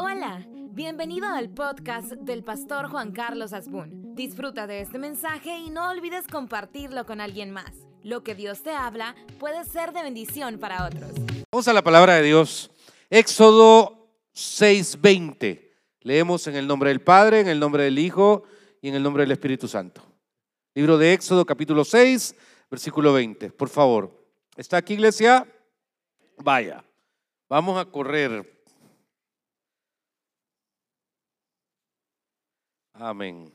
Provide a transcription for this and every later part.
Hola, bienvenido al podcast del pastor Juan Carlos Asbun. Disfruta de este mensaje y no olvides compartirlo con alguien más. Lo que Dios te habla puede ser de bendición para otros. Vamos a la palabra de Dios. Éxodo 6:20. Leemos en el nombre del Padre, en el nombre del Hijo y en el nombre del Espíritu Santo. Libro de Éxodo capítulo 6, versículo 20. Por favor. ¿Está aquí iglesia? Vaya. Vamos a correr Amén.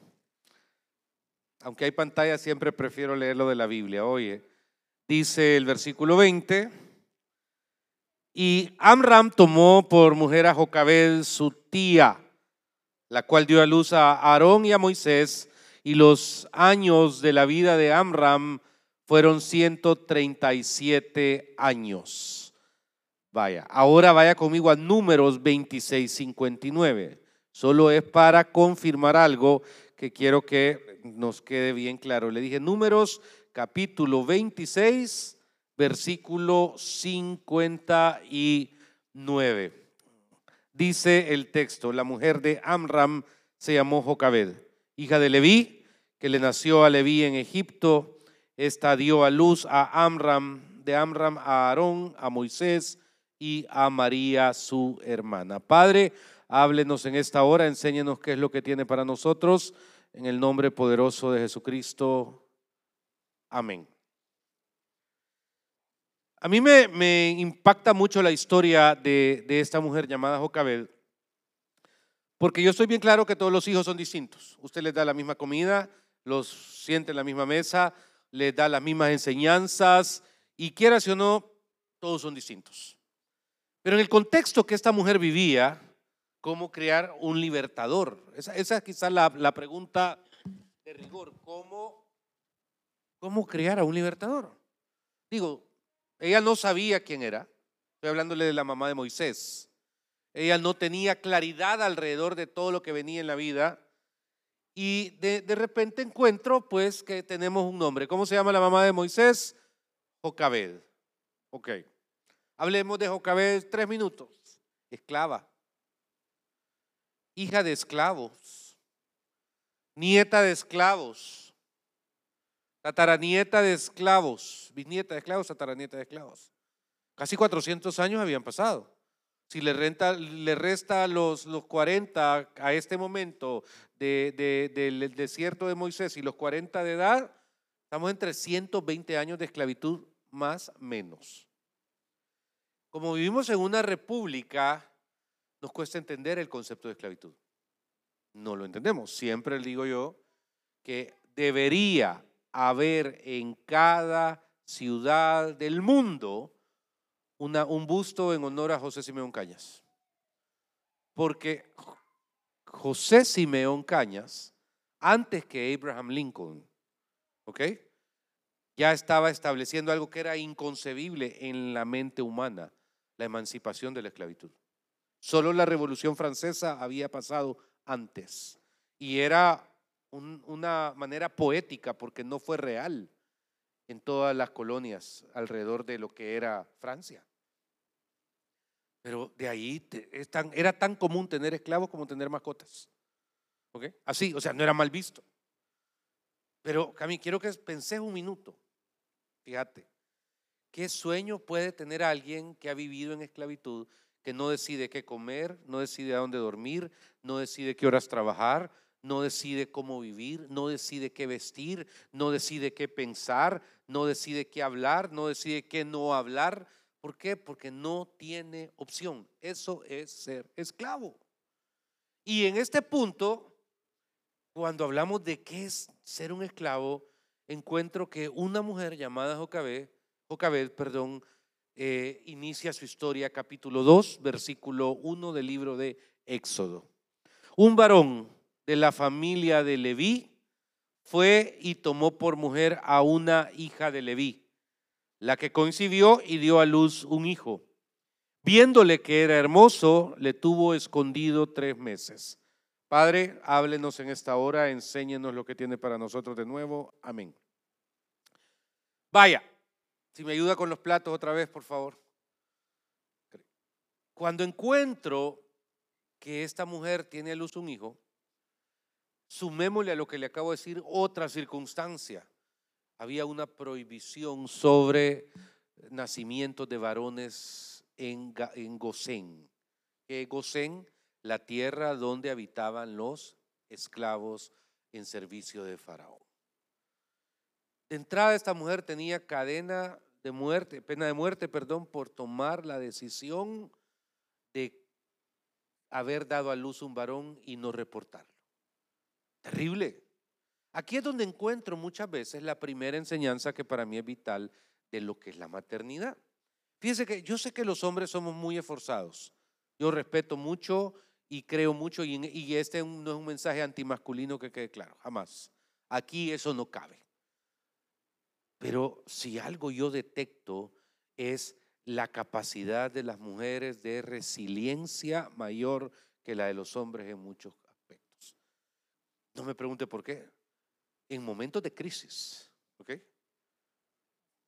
Aunque hay pantalla, siempre prefiero leerlo de la Biblia. Oye, dice el versículo 20, y Amram tomó por mujer a Jocabed, su tía, la cual dio a luz a Aarón y a Moisés, y los años de la vida de Amram fueron 137 años. Vaya, ahora vaya conmigo a números 26, 59 solo es para confirmar algo que quiero que nos quede bien claro. Le dije números capítulo 26, versículo 59. Dice el texto, la mujer de Amram se llamó Jocabed, hija de Leví, que le nació a Leví en Egipto. Esta dio a luz a Amram, de Amram a Aarón, a Moisés y a María su hermana. Padre, Háblenos en esta hora, enséñenos qué es lo que tiene para nosotros. En el nombre poderoso de Jesucristo. Amén. A mí me, impacta mucho la historia de, esta mujer llamada Jocabed, porque yo estoy bien claro que todos los hijos son distintos. Usted les da la misma comida, los siente en la misma mesa, les da las mismas enseñanzas, y quiera o no, todos son distintos. Pero en el contexto que esta mujer vivía, cómo crear un libertador. Esa, es quizás la, la, pregunta de rigor. ¿Cómo, ¿Cómo crear a un libertador? Digo, ella no sabía quién era. Estoy hablándole de la mamá de Moisés. Ella no tenía claridad alrededor de todo lo que venía en la vida. Y de, de repente encuentro pues que tenemos un nombre. ¿Cómo se llama la mamá de Moisés? Jocabed. Ok. Hablemos de Jocabed tres minutos. Esclava hija de esclavos, nieta de esclavos, tataranieta de esclavos, bisnieta de esclavos, tataranieta de esclavos. Casi 400 años habían pasado. Si le, resta los, los 40 a este momento del desierto de Moisés y los 40 de edad, estamos entre 120 años de esclavitud más menos. Como vivimos en una república, nos cuesta entender el concepto de esclavitud. No lo entendemos. Siempre digo yo que debería haber en cada ciudad del mundo una, un busto en honor a José Simeón Cañas. Porque José Simeón Cañas, antes que Abraham Lincoln, ¿ok? Ya estaba estableciendo algo que era inconcebible en la mente humana, la emancipación de la esclavitud. Solo la Revolución Francesa había pasado antes. Y era una manera poética porque no fue real en todas las colonias alrededor de lo que era Francia. Pero de ahí era tan común tener esclavos como tener mascotas. ¿Ok? Así, o sea, no era mal visto. Pero, Cami, quiero que penses un minuto. Fíjate, ¿qué sueño puede tener alguien que ha vivido en esclavitud que no decide qué comer, no decide a dónde dormir, no decide qué horas trabajar, no decide cómo vivir, no decide qué vestir, no decide qué pensar, no decide qué hablar, no decide qué no hablar. ¿Por qué? Porque no tiene opción. Eso es ser esclavo. Y en este punto, cuando hablamos de qué es ser un esclavo, encuentro que una mujer llamada Jocabed, perdón, eh, inicia su historia, capítulo 2, versículo 1 del libro de Éxodo. Un varón de la familia de Leví fue y tomó por mujer a una hija de Leví, la que concibió y dio a luz un hijo. Viéndole que era hermoso, le tuvo escondido tres meses. Padre, háblenos en esta hora, enséñenos lo que tiene para nosotros de nuevo. Amén. Vaya, si me ayuda con los platos otra vez, por favor. Cuando encuentro que esta mujer tiene a luz un hijo, sumémosle a lo que le acabo de decir otra circunstancia. Había una prohibición sobre nacimientos de varones en, en Gosén. Gosén, la tierra donde habitaban los esclavos en servicio de Faraón. De entrada esta mujer tenía cadena de muerte, pena de muerte, perdón, por tomar la decisión de haber dado a luz un varón y no reportarlo. Terrible. Aquí es donde encuentro muchas veces la primera enseñanza que para mí es vital de lo que es la maternidad. Fíjense que yo sé que los hombres somos muy esforzados. Yo respeto mucho y creo mucho y, y este no es un mensaje antimasculino que quede claro, jamás. Aquí eso no cabe. Pero si algo yo detecto es la capacidad de las mujeres de resiliencia mayor que la de los hombres en muchos aspectos. No me pregunte por qué. En momentos de crisis, ¿ok?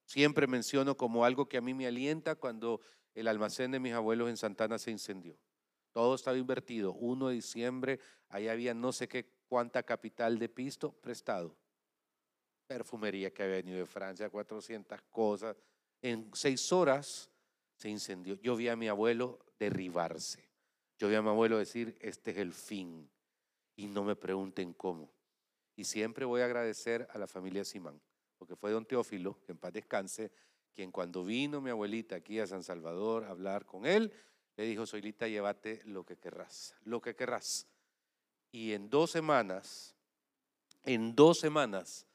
Siempre menciono como algo que a mí me alienta cuando el almacén de mis abuelos en Santana se incendió. Todo estaba invertido. 1 de diciembre, ahí había no sé qué cuánta capital de pisto prestado perfumería que había venido de Francia, 400 cosas. En seis horas se incendió. Yo vi a mi abuelo derribarse. Yo vi a mi abuelo decir, este es el fin. Y no me pregunten cómo. Y siempre voy a agradecer a la familia Simán, porque fue don Teófilo, que en paz descanse, quien cuando vino mi abuelita aquí a San Salvador a hablar con él, le dijo, Soylita, llévate lo que querrás, lo que querrás. Y en dos semanas, en dos semanas,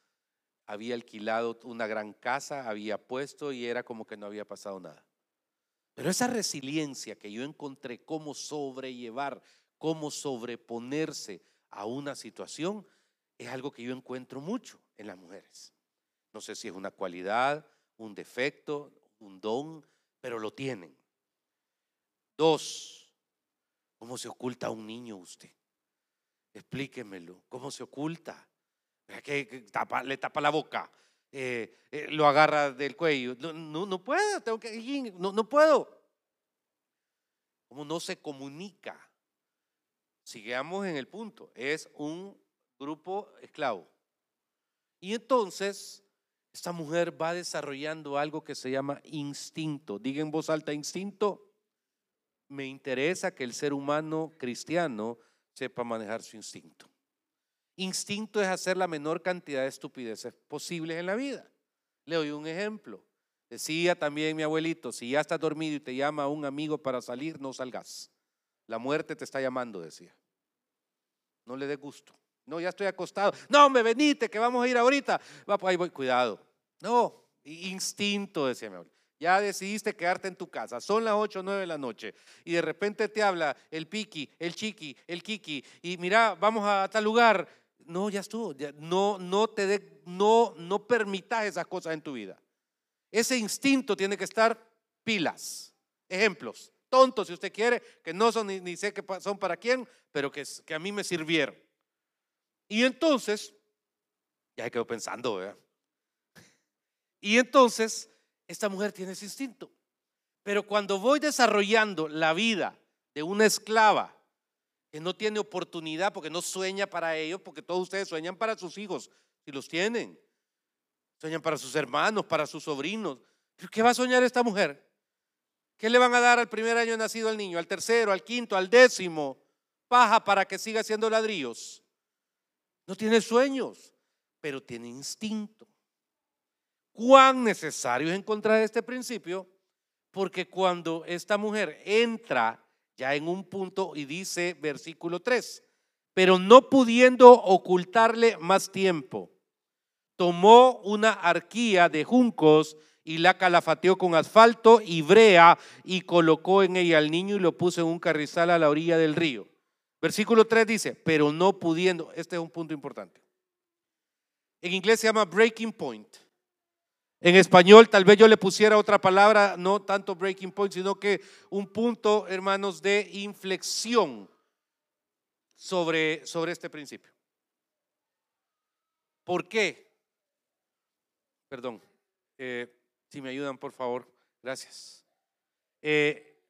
había alquilado una gran casa, había puesto y era como que no había pasado nada. Pero esa resiliencia que yo encontré, cómo sobrellevar, cómo sobreponerse a una situación, es algo que yo encuentro mucho en las mujeres. No sé si es una cualidad, un defecto, un don, pero lo tienen. Dos, ¿cómo se oculta un niño usted? Explíquemelo, ¿cómo se oculta? Que le tapa la boca, eh, eh, lo agarra del cuello. No, no, puedo, tengo que, no, no puedo. Como no se comunica. Sigamos en el punto. Es un grupo esclavo. Y entonces, esta mujer va desarrollando algo que se llama instinto. Diga en voz alta, instinto. Me interesa que el ser humano cristiano sepa manejar su instinto. Instinto es hacer la menor cantidad de estupideces posibles en la vida. Le doy un ejemplo. Decía también mi abuelito, si ya estás dormido y te llama un amigo para salir, no salgas. La muerte te está llamando, decía. No le dé gusto. No, ya estoy acostado. No, me venite, que vamos a ir ahorita. Va, pues ahí voy, cuidado. No, instinto, decía mi abuelito. Ya decidiste quedarte en tu casa. Son las 8 o 9 de la noche. Y de repente te habla el piqui, el chiqui, el kiki. Y mira, vamos a tal lugar no, ya estuvo. no, no te de, no, no permitas esas cosas en tu vida. Ese instinto tiene que estar pilas. Ejemplos, tontos si usted quiere, que no son ni, sé que son para quién, pero que, que a mí me sirvieron. Y entonces, ya quedó pensando. Y entonces, esta mujer tiene ese instinto. Pero cuando voy desarrollando la vida de una esclava, que no tiene oportunidad porque no sueña para ellos, porque todos ustedes sueñan para sus hijos, si los tienen. Sueñan para sus hermanos, para sus sobrinos. ¿Pero qué va a soñar esta mujer? ¿Qué le van a dar al primer año nacido al niño, al tercero, al quinto, al décimo? Paja para que siga haciendo ladrillos. No tiene sueños, pero tiene instinto. ¿Cuán necesario es encontrar este principio? Porque cuando esta mujer entra ya en un punto y dice versículo 3, pero no pudiendo ocultarle más tiempo, tomó una arquía de juncos y la calafateó con asfalto y brea y colocó en ella al niño y lo puso en un carrizal a la orilla del río. Versículo 3 dice, pero no pudiendo, este es un punto importante. En inglés se llama breaking point. En español tal vez yo le pusiera otra palabra, no tanto breaking point, sino que un punto, hermanos, de inflexión sobre, sobre este principio. ¿Por qué? Perdón, eh, si me ayudan, por favor, gracias. Eh,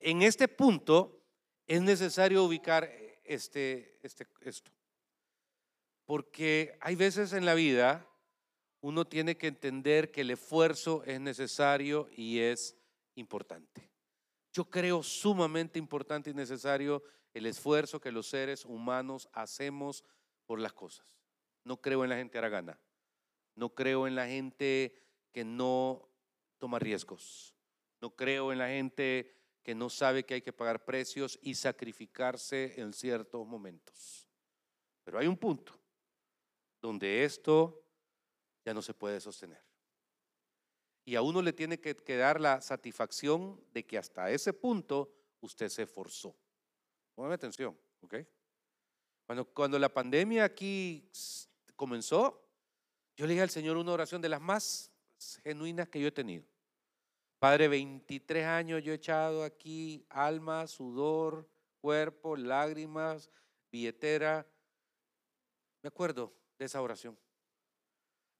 en este punto es necesario ubicar este, este, esto. Porque hay veces en la vida uno tiene que entender que el esfuerzo es necesario y es importante. Yo creo sumamente importante y necesario el esfuerzo que los seres humanos hacemos por las cosas. No creo en la gente aragana. No creo en la gente que no toma riesgos. No creo en la gente que no sabe que hay que pagar precios y sacrificarse en ciertos momentos. Pero hay un punto donde esto ya no se puede sostener. Y a uno le tiene que, dar la satisfacción de que hasta ese punto usted se esforzó. Póngame atención, ¿ok? Cuando, cuando la pandemia aquí comenzó, yo le dije al Señor una oración de las más genuinas que yo he tenido. Padre, 23 años yo he echado aquí alma, sudor, cuerpo, lágrimas, billetera. Me acuerdo de esa oración.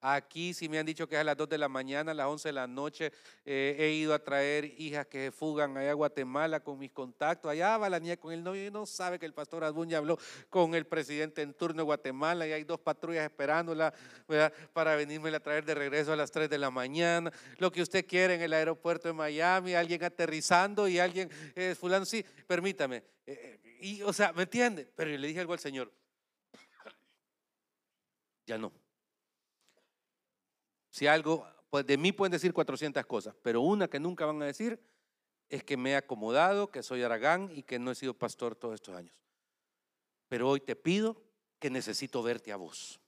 Aquí si me han dicho que es a las 2 de la mañana, a las 11 de la noche. Eh, he ido a traer hijas que fugan allá a Guatemala con mis contactos. Allá va la niña con el novio y no sabe que el pastor Adbun habló con el presidente en turno de Guatemala y hay dos patrullas esperándola para venirme a traer de regreso a las 3 de la mañana. Lo que usted quiere en el aeropuerto de Miami, alguien aterrizando y alguien eh, fulano. Sí, permítame. Eh, o sea, ¿me entiende? Pero le dije algo al Señor. Ya no. Si algo, pues de mí pueden decir 400 cosas, pero una que nunca van a decir es que me he acomodado, que soy Aragán y que no he sido pastor todos estos años. Pero hoy te pido que necesito verte a vos.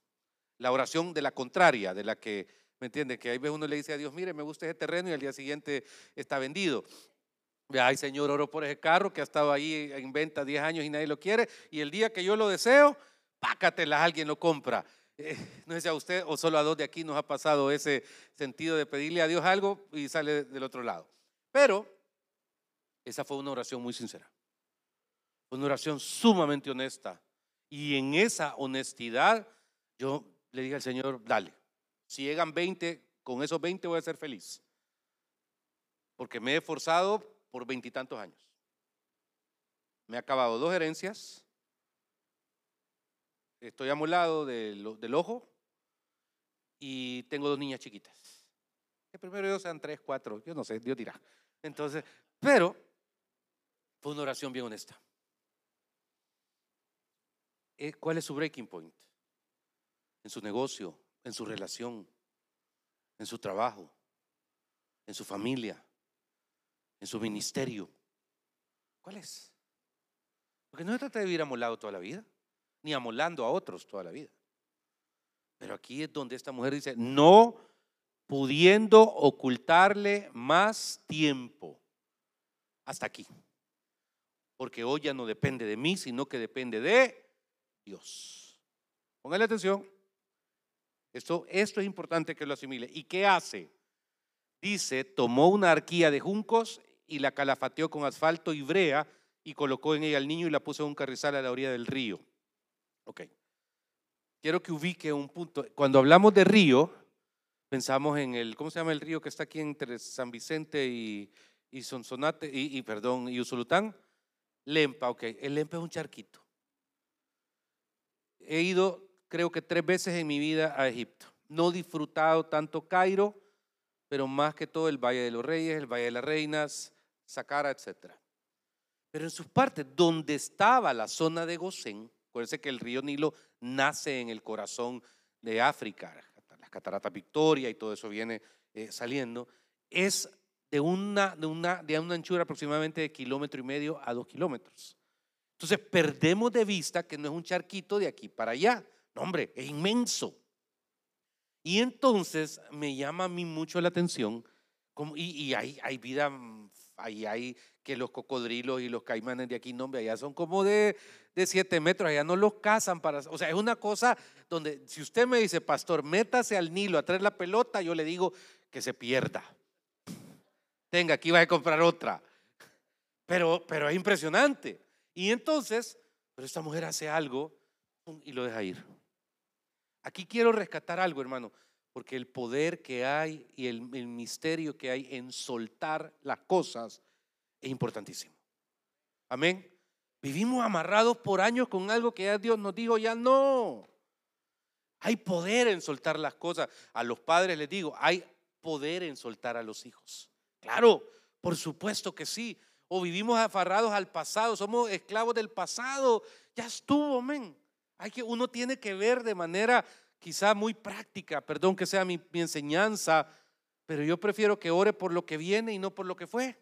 La oración de la contraria, de la que, ¿me entiende? Que ahí veces uno le dice a Dios, mire, me gusta ese terreno y al día siguiente está vendido. Ay, Señor, oro por ese carro que ha estado ahí en venta 10 años y nadie lo quiere. Y el día que yo lo deseo, pácatela, alguien lo compra. Eh, no sé si a usted o solo a dos de aquí nos ha pasado ese sentido de pedirle a Dios algo y sale del otro lado. Pero esa fue una oración muy sincera. Una oración sumamente honesta. Y en esa honestidad yo le dije al Señor, dale, si llegan 20, con esos 20 voy a ser feliz. Porque me he esforzado por veintitantos años. Me he acabado dos herencias, Estoy amolado del, del ojo y tengo dos niñas chiquitas. Que primero Dios sean tres, cuatro, yo no sé, Dios dirá. Entonces, pero fue una oración bien honesta. Eh, ¿Cuál es su breaking point? En su negocio, en su relación, en su trabajo, en su familia, en su ministerio. ¿Cuál es? Porque no se trata de vivir amolado toda la vida ni amolando a otros toda la vida. Pero aquí es donde esta mujer dice, no pudiendo ocultarle más tiempo. Hasta aquí. Porque hoy ya no depende de mí, sino que depende de Dios. Póngale atención. Esto, esto es importante que lo asimile. ¿Y qué hace? Dice, tomó una arquía de juncos y la calafateó con asfalto y brea y colocó en ella al niño y la puso en un carrizal a la orilla del río. Ok. Quiero que ubique un punto. Cuando hablamos de río, pensamos en el, ¿cómo se llama el río que está aquí entre San Vicente y, y Sonsonate, y, perdón, y Usulután? Lempa, ok. El Lempa es un charquito. He ido, creo que tres veces en mi vida a Egipto. No he disfrutado tanto Cairo, pero más que todo el Valle de los Reyes, el Valle de las Reinas, Saqqara, etc. Pero en sus partes, donde estaba la zona de Gosén, Acuérdense que el río Nilo nace en el corazón de África, las cataratas Victoria y todo eso viene eh, saliendo. Es de una, de, una, de una anchura aproximadamente de kilómetro y medio a dos kilómetros. Entonces perdemos de vista que no es un charquito de aquí para allá. No, hombre, es inmenso. Y entonces me llama a mí mucho la atención, y, hay, hay vida, ahí hay que los cocodrilos y los caimanes de aquí, no, allá son como de, de siete metros, allá no los cazan para, o sea, es una cosa donde si usted me dice, pastor, métase al Nilo a traer la pelota, yo le digo que se pierda. Tenga, aquí va a comprar otra. Pero, pero es impresionante. Y entonces, pero esta mujer hace algo y lo deja ir. Aquí quiero rescatar algo, hermano, porque el poder que hay y el, el misterio que hay en soltar las cosas es importantísimo. Amén. Vivimos amarrados por años con algo que ya Dios nos dijo, ya no. Hay poder en soltar las cosas. A los padres les digo, hay poder en soltar a los hijos. Claro, por supuesto que sí. O vivimos afarrados al pasado, somos esclavos del pasado. Ya estuvo, men. Hay que, uno tiene que ver de manera quizá muy práctica, perdón que sea mi enseñanza, pero yo prefiero que ore por lo que viene y no por lo que fue.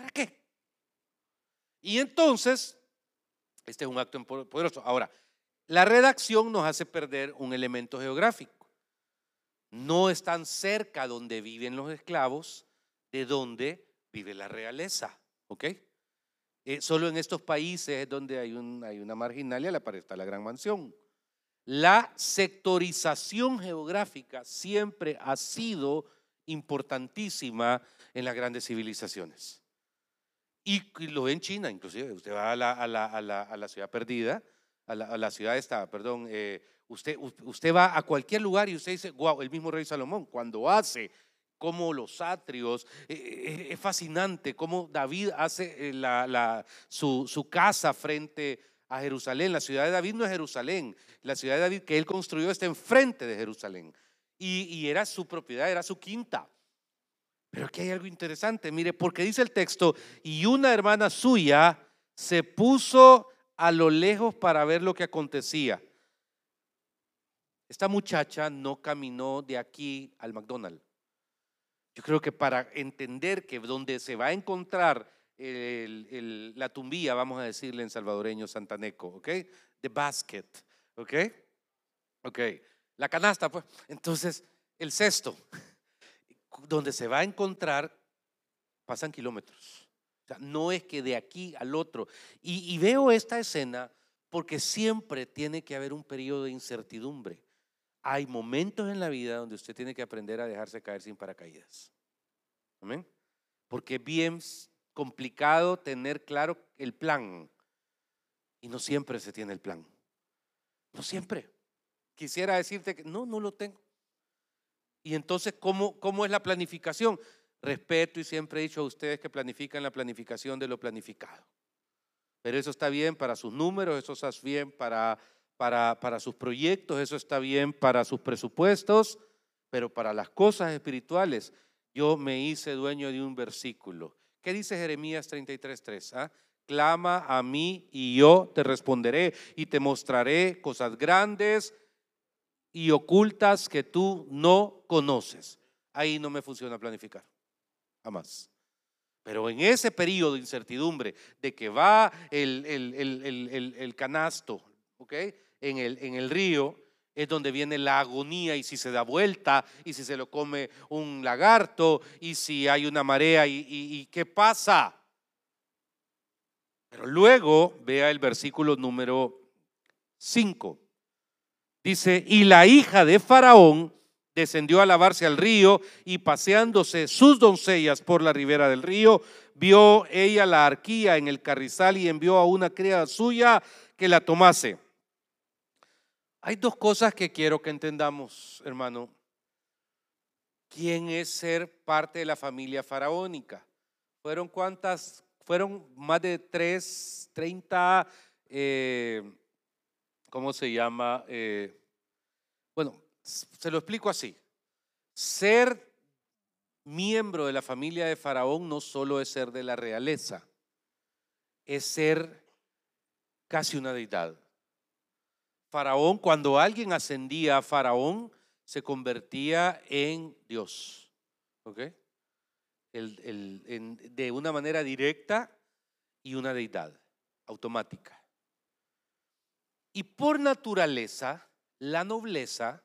¿Para qué? Y entonces, este es un acto poderoso. Ahora, la redacción nos hace perder un elemento geográfico. No están cerca donde viven los esclavos de donde vive la realeza. ¿Ok? Eh, solo en estos países es donde hay, un, hay una marginalia, la está la gran mansión. La sectorización geográfica siempre ha sido importantísima en las grandes civilizaciones. Y, lo ve en China, inclusive. Usted va a la, a la, a la ciudad perdida a la, ciudad esta, perdón, eh, usted, usted va a cualquier lugar y usted dice, wow, el mismo rey Salomón, cuando hace como los atrios, eh, eh, es fascinante cómo David hace la, su, su casa frente a Jerusalén. La ciudad de David no es Jerusalén, la ciudad de David que él construyó está enfrente de Jerusalén. Y, y, era su propiedad, era su quinta. Pero aquí hay algo interesante, mire, porque dice el texto, y una hermana suya se puso a lo lejos para ver lo que acontecía. Esta muchacha no caminó de aquí al McDonald's. Yo creo que para entender que donde se va a encontrar la tumbía, vamos a decirle en salvadoreño santaneco, ¿ok? The basket, ¿ok? Ok, la canasta, pues. Entonces, el cesto, donde se va a encontrar, pasan kilómetros no es que de aquí al otro. Y, veo esta escena porque siempre tiene que haber un periodo de incertidumbre. Hay momentos en la vida donde usted tiene que aprender a dejarse caer sin paracaídas. Amén. Porque es bien complicado tener claro el plan. Y no siempre se tiene el plan. No siempre. Quisiera decirte que no, no lo tengo. Y entonces, ¿cómo, cómo es la planificación? respeto y siempre he dicho a ustedes que planifican la planificación de lo planificado. Pero eso está bien para sus números, eso está bien para, para, para sus proyectos, eso está bien para sus presupuestos, pero para las cosas espirituales yo me hice dueño de un versículo. ¿Qué dice Jeremías 33.3? ¿Ah? Clama a mí y yo te responderé y te mostraré cosas grandes y ocultas que tú no conoces. Ahí no me funciona planificar jamás. Pero en ese periodo de incertidumbre de que va el, el, canasto, ¿ok? En el, en el río, es donde viene la agonía y si se da vuelta y si se lo come un lagarto y si hay una marea y, y qué pasa. Pero luego vea el versículo número 5. Dice, y la hija de Faraón descendió a lavarse al río y paseándose sus doncellas por la ribera del río, vio ella la arquía en el carrizal y envió a una criada suya que la tomase. Hay dos cosas que quiero que entendamos, hermano. ¿Quién es ser parte de la familia faraónica? ¿Fueron cuántas? Fueron más de tres, treinta, eh, ¿cómo se llama? Eh, bueno, se lo explico así. Ser miembro de la familia de Faraón no solo es ser de la realeza, es ser casi una deidad. Faraón, cuando alguien ascendía a Faraón, se convertía en Dios. ¿Ok? de una manera directa y una deidad automática. Y por naturaleza, la nobleza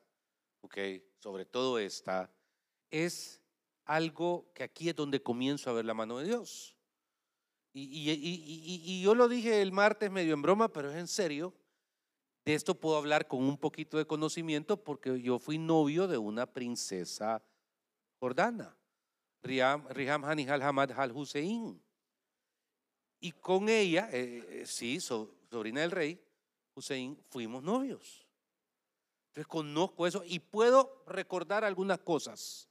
sobre todo esta, es algo que aquí es donde comienzo a ver la mano de Dios. Y, y, yo lo dije el martes medio en broma, pero es en serio. De esto puedo hablar con un poquito de conocimiento porque yo fui novio de una princesa jordana, Riham, Riham Hanihal Hamad Al Hussein. Y con ella, eh, eh, sí, sobrina del rey, Hussein, fuimos novios. Entonces conozco eso y puedo recordar algunas cosas.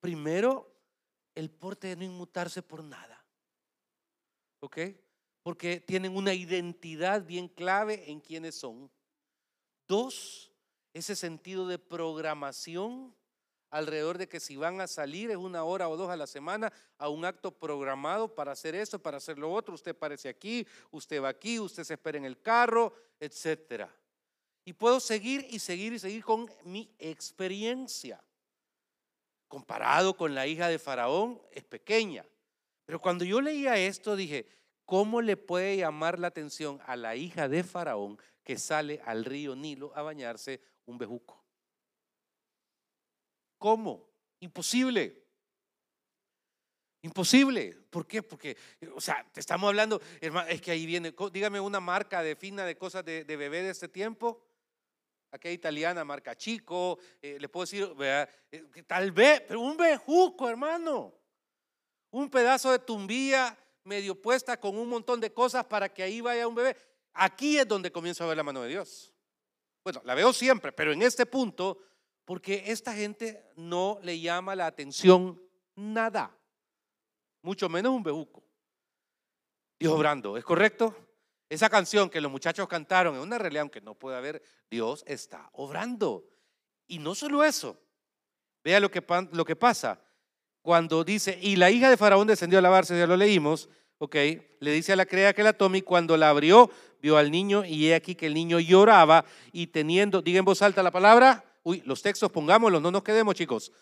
Primero, el porte de no inmutarse por nada. ¿Ok? porque tienen una identidad bien clave en quiénes son. Dos, ese sentido de programación alrededor de que si van a salir es una hora o dos a la semana a un acto programado para hacer eso, para hacer lo otro. Usted aparece aquí, usted va aquí, usted se espera en el carro, etcétera. Y puedo seguir y seguir y seguir con mi experiencia. Comparado con la hija de Faraón, es pequeña. Pero cuando yo leía esto, dije, ¿cómo le puede llamar la atención a la hija de Faraón que sale al río Nilo a bañarse un bejuco? ¿Cómo? Imposible. Imposible. ¿Por qué? Porque, o sea, te estamos hablando, es que ahí viene, dígame una marca de fina de cosas de, bebé de este tiempo. Aquella italiana, marca chico, eh, le puedo decir, eh, tal vez, pero un bejuco, hermano. Un pedazo de tumbilla medio puesta con un montón de cosas para que ahí vaya un bebé. Aquí es donde comienzo a ver la mano de Dios. Bueno, la veo siempre, pero en este punto porque esta gente no le llama la atención nada, mucho menos un bebuco. Dios obrando, ¿es correcto? Esa canción que los muchachos cantaron es una realidad, aunque no puede haber, Dios está obrando. Y no solo eso, vea lo que, lo que pasa. Cuando dice, y la hija de Faraón descendió a lavarse, ya lo leímos, ok, le dice a la crea que la tome y cuando la abrió, vio al niño y he aquí que el niño lloraba y teniendo, diga en voz alta la palabra, Uy, los textos pongámoslos, no nos quedemos, chicos.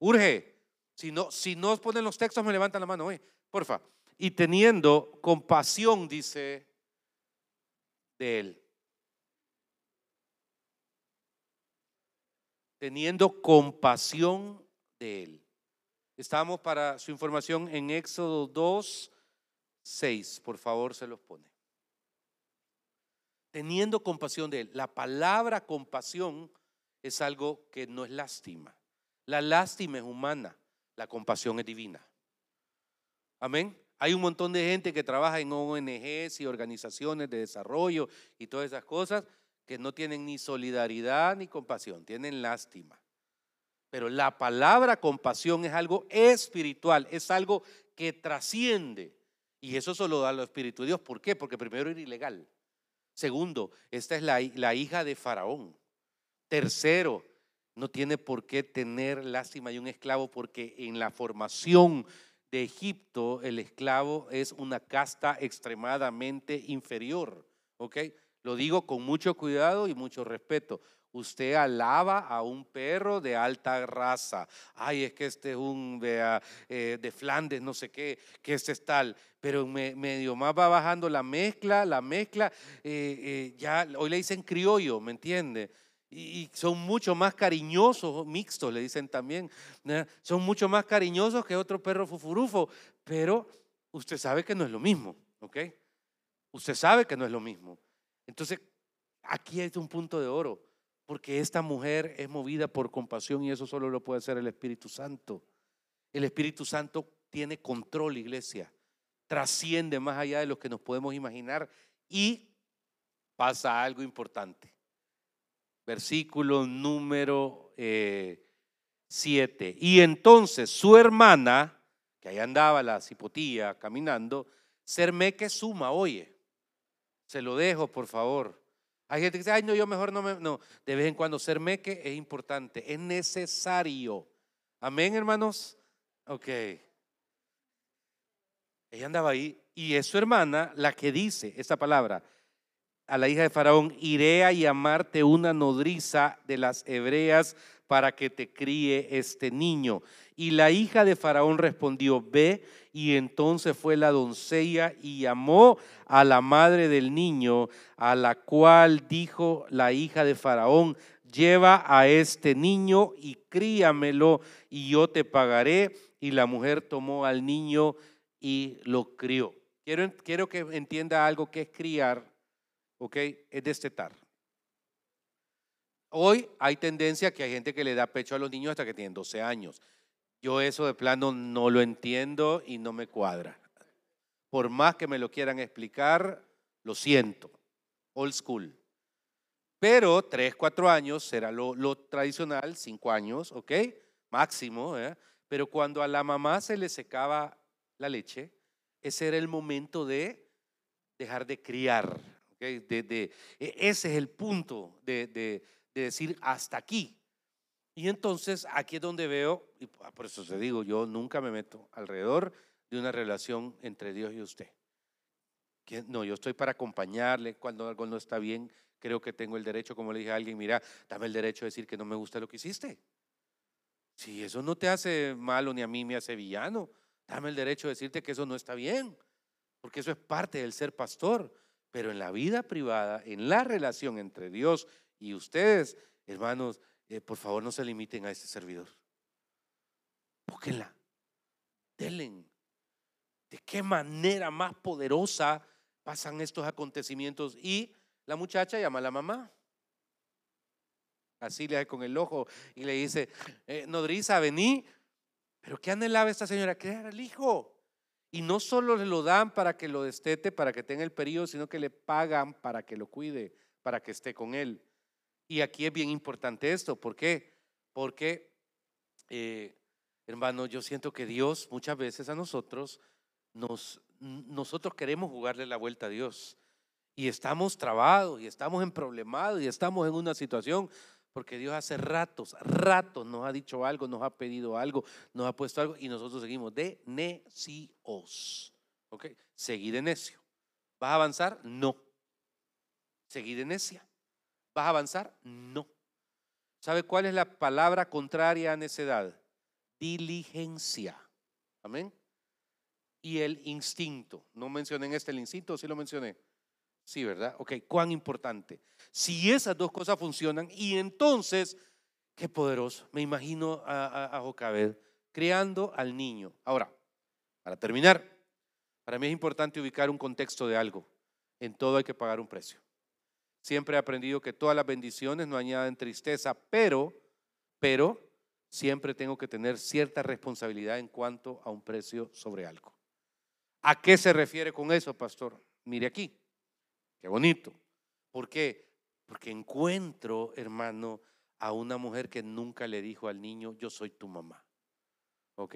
Urge. Si no, si no ponen los textos, me levantan la mano, porfa. Y teniendo compasión, dice, de él. Teniendo compasión de él. Estamos para su información en Éxodo 2, 6. Por favor, se los pone teniendo compasión de él. La palabra compasión es algo que no es lástima. La lástima es humana, la compasión es divina. Amén. Hay un montón de gente que trabaja en ONGs y organizaciones de desarrollo y todas esas cosas que no tienen ni solidaridad ni compasión, tienen lástima. Pero la palabra compasión es algo espiritual, es algo que trasciende. Y eso solo da lo espíritu de Dios. ¿Por qué? Porque primero era ilegal. Segundo, esta es la, la hija de Faraón. Tercero, no tiene por qué tener lástima de un esclavo porque en la formación de Egipto el esclavo es una casta extremadamente inferior. ¿Ok? Lo digo con mucho cuidado y mucho respeto. Usted alaba a un perro de alta raza. Ay, es que este es un de, eh, de Flandes, no sé qué, que este es tal. Pero medio más va bajando la mezcla, la mezcla. Eh, eh, ya hoy le dicen criollo, ¿me entiende? Y, son mucho más cariñosos, mixtos le dicen también. Son mucho más cariñosos que otro perro fufurufo. Pero usted sabe que no es lo mismo, ¿ok? Usted sabe que no es lo mismo. Entonces, aquí hay un punto de oro porque esta mujer es movida por compasión y eso solo lo puede hacer el Espíritu Santo. El Espíritu Santo tiene control, iglesia. Trasciende más allá de lo que nos podemos imaginar y pasa algo importante. Versículo número 7. Eh, y entonces su hermana, que ahí andaba la cipotía caminando, Sermeque suma, oye, se lo dejo por favor. Hay gente que dice, ay, no, yo mejor no me. No, de vez en cuando ser meque es importante, es necesario. Amén, hermanos. Ok. Ella andaba ahí y es su hermana la que dice esta palabra a la hija de Faraón: Iré a llamarte una nodriza de las hebreas para que te críe este niño. Y la hija de Faraón respondió, ve. Y entonces fue la doncella y llamó a la madre del niño, a la cual dijo la hija de Faraón, lleva a este niño y críamelo y yo te pagaré. Y la mujer tomó al niño y lo crió. Quiero, quiero que entienda algo que es criar, ¿ok? Es destetar. Hoy hay tendencia que hay gente que le da pecho a los niños hasta que tienen 12 años. Yo eso de plano no lo entiendo y no me cuadra. Por más que me lo quieran explicar, lo siento. Old school. Pero 3, 4 años será lo, tradicional, 5 años, ¿ok? Máximo. ¿eh? Pero cuando a la mamá se le secaba la leche, ese era el momento de dejar de criar. E, ese es el punto de decir hasta aquí. Y entonces aquí es donde veo, y por eso te digo, yo nunca me meto alrededor de una relación entre Dios y usted. No, yo estoy para acompañarle cuando algo no está bien. Creo que tengo el derecho, como le dije a alguien, mira, dame el derecho de decir que no me gusta lo que hiciste. Si eso no te hace malo ni a mí me hace villano, dame el derecho de decirte que eso no está bien, porque eso es parte del ser pastor. Pero en la vida privada, en la relación entre Dios y ustedes, hermanos, eh, por favor no se limiten a este servidor. Búsquenla, denle. ¿De qué manera más poderosa pasan estos acontecimientos y la muchacha llama a la mamá. Así le hace con el ojo y le dice, eh, nodriza, vení. Pero ¿qué anhelaba esta señora? Crear el hijo. Y no solo le lo dan para que lo destete, para que tenga el periodo, sino que le pagan para que lo cuide, para que esté con él. Y aquí es bien importante esto. ¿Por qué? Porque, eh, hermano, yo siento que Dios muchas veces a nosotros nos nosotros queremos jugarle la vuelta a Dios. Y estamos trabados, y estamos en problemados, y estamos en una situación, porque Dios hace ratos, ratos nos ha dicho algo, nos ha pedido algo, nos ha puesto algo, y nosotros seguimos de necios. ¿Ok? Seguir de necio. ¿Vas a avanzar? No. Seguir de necia. ¿Vas a avanzar? No. ¿Sabe cuál es la palabra contraria a necedad? Diligencia. Amén y el instinto. No mencioné en este el instinto, sí lo mencioné. Sí, ¿verdad? Ok, cuán importante. Si esas dos cosas funcionan, y entonces, qué poderoso. Me imagino a, a, Jocabed criando al niño. Ahora, para terminar, para mí es importante ubicar un contexto de algo. En todo hay que pagar un precio. Siempre he aprendido que todas las bendiciones no añaden tristeza, pero, pero, siempre tengo que tener cierta responsabilidad en cuanto a un precio sobre algo. ¿A qué se refiere con eso, pastor? Mire aquí. Qué bonito. ¿Por qué? Porque encuentro, hermano, a una mujer que nunca le dijo al niño, yo soy tu mamá. ¿Ok?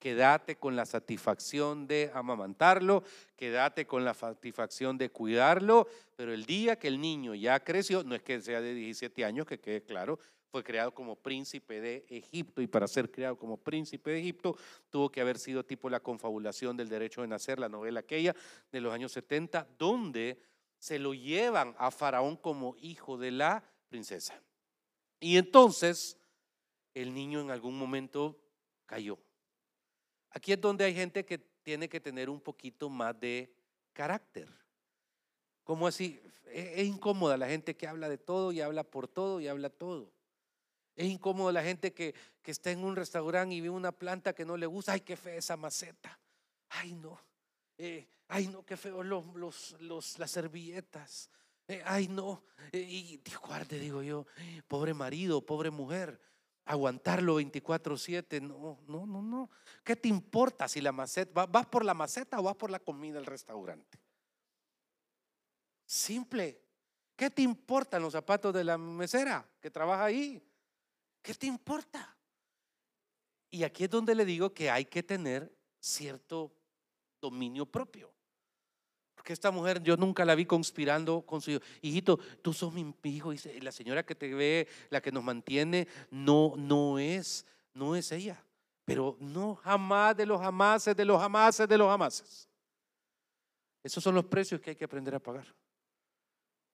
Quédate con la satisfacción de amamantarlo, quédate con la satisfacción de cuidarlo, pero el día que el niño ya creció, no es que sea de 17 años, que quede claro, fue creado como príncipe de Egipto y para ser creado como príncipe de Egipto tuvo que haber sido tipo la confabulación del derecho de nacer, la novela aquella de los años 70, donde se lo llevan a Faraón como hijo de la princesa. Y entonces el niño en algún momento cayó. Aquí es donde hay gente que tiene que tener un poquito más de carácter. ¿Cómo así? Es, incómoda la gente que habla de todo y habla por todo y habla todo. Es incómodo la gente que, está en un restaurante y ve una planta que no le gusta. Ay, qué fea esa maceta. Ay, no. Eh, ay, no, qué feo los, los, las servilletas. Eh, ay, no. Eh, y guarde, digo yo, pobre marido, pobre mujer. Aguantarlo 24-7. No, no, no, no. ¿Qué te importa si la maceta, vas por la maceta o vas por la comida del restaurante? Simple. ¿Qué te importan los zapatos de la mesera que trabaja ahí? ¿Qué te importa? Y aquí es donde le digo que hay que tener cierto dominio propio. Porque esta mujer yo nunca la vi conspirando con su hijo. Hijito, tú sos mi hijo. Y la señora que te ve, la que nos mantiene, no, no es, no es ella. Pero no jamás de los jamases, de los jamases, de los jamases. Esos son los precios que hay que aprender a pagar.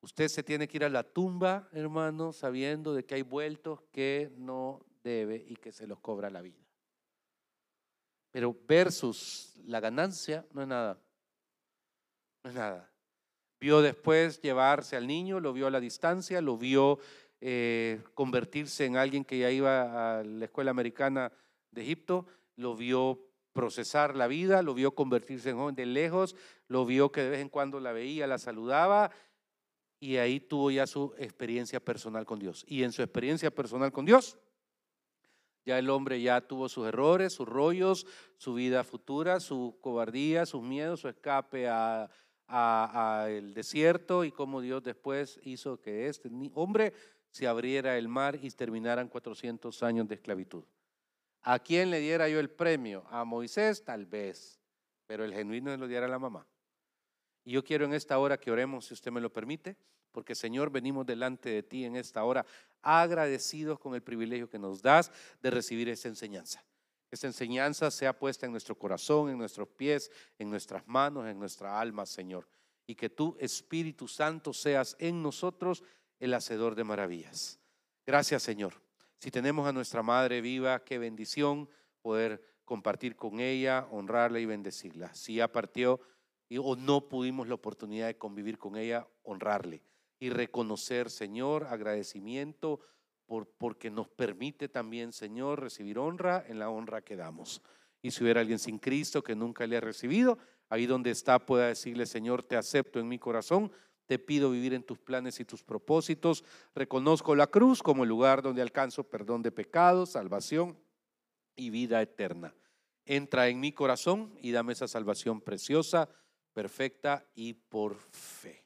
Usted se tiene que ir a la tumba, hermano, sabiendo de que hay vueltos que no debe y que se los cobra la vida. Pero versus la ganancia no es nada. Es nada. Vio después llevarse al niño, lo vio a la distancia, lo vio eh, convertirse en alguien que ya iba a la escuela americana de Egipto, lo vio procesar la vida, lo vio convertirse en joven de lejos, lo vio que de vez en cuando la veía, la saludaba y ahí tuvo ya su experiencia personal con Dios. Y en su experiencia personal con Dios, ya el hombre ya tuvo sus errores, sus rollos, su vida futura, su cobardía, sus miedos, su escape a, el desierto y cómo Dios después hizo que este hombre se abriera el mar y terminaran 400 años de esclavitud. ¿A quién le diera yo el premio? A Moisés, tal vez, pero el genuino lo diera a la mamá. Y yo quiero en esta hora que oremos, si usted me lo permite, porque Señor, venimos delante de ti en esta hora agradecidos con el privilegio que nos das de recibir esta enseñanza. Esta enseñanza sea puesta en nuestro corazón, en nuestros pies, en nuestras manos, en nuestra alma, Señor. Y que tú, Espíritu Santo, seas en nosotros el hacedor de maravillas. Gracias, Señor. Si tenemos a nuestra Madre viva, qué bendición poder compartir con ella, honrarla y bendecirla. Si ya partió, o no pudimos la oportunidad de convivir con ella, honrarle y reconocer, Señor, agradecimiento por, porque nos permite también, Señor, recibir honra en la honra que damos. Y si hubiera alguien sin Cristo que nunca le ha recibido, ahí donde está pueda decirle, Señor, te acepto en mi corazón, te pido vivir en tus planes y tus propósitos, reconozco la cruz como el lugar donde alcanzo perdón de pecados, salvación y vida eterna. Entra en mi corazón y dame esa salvación preciosa perfecta y por fe.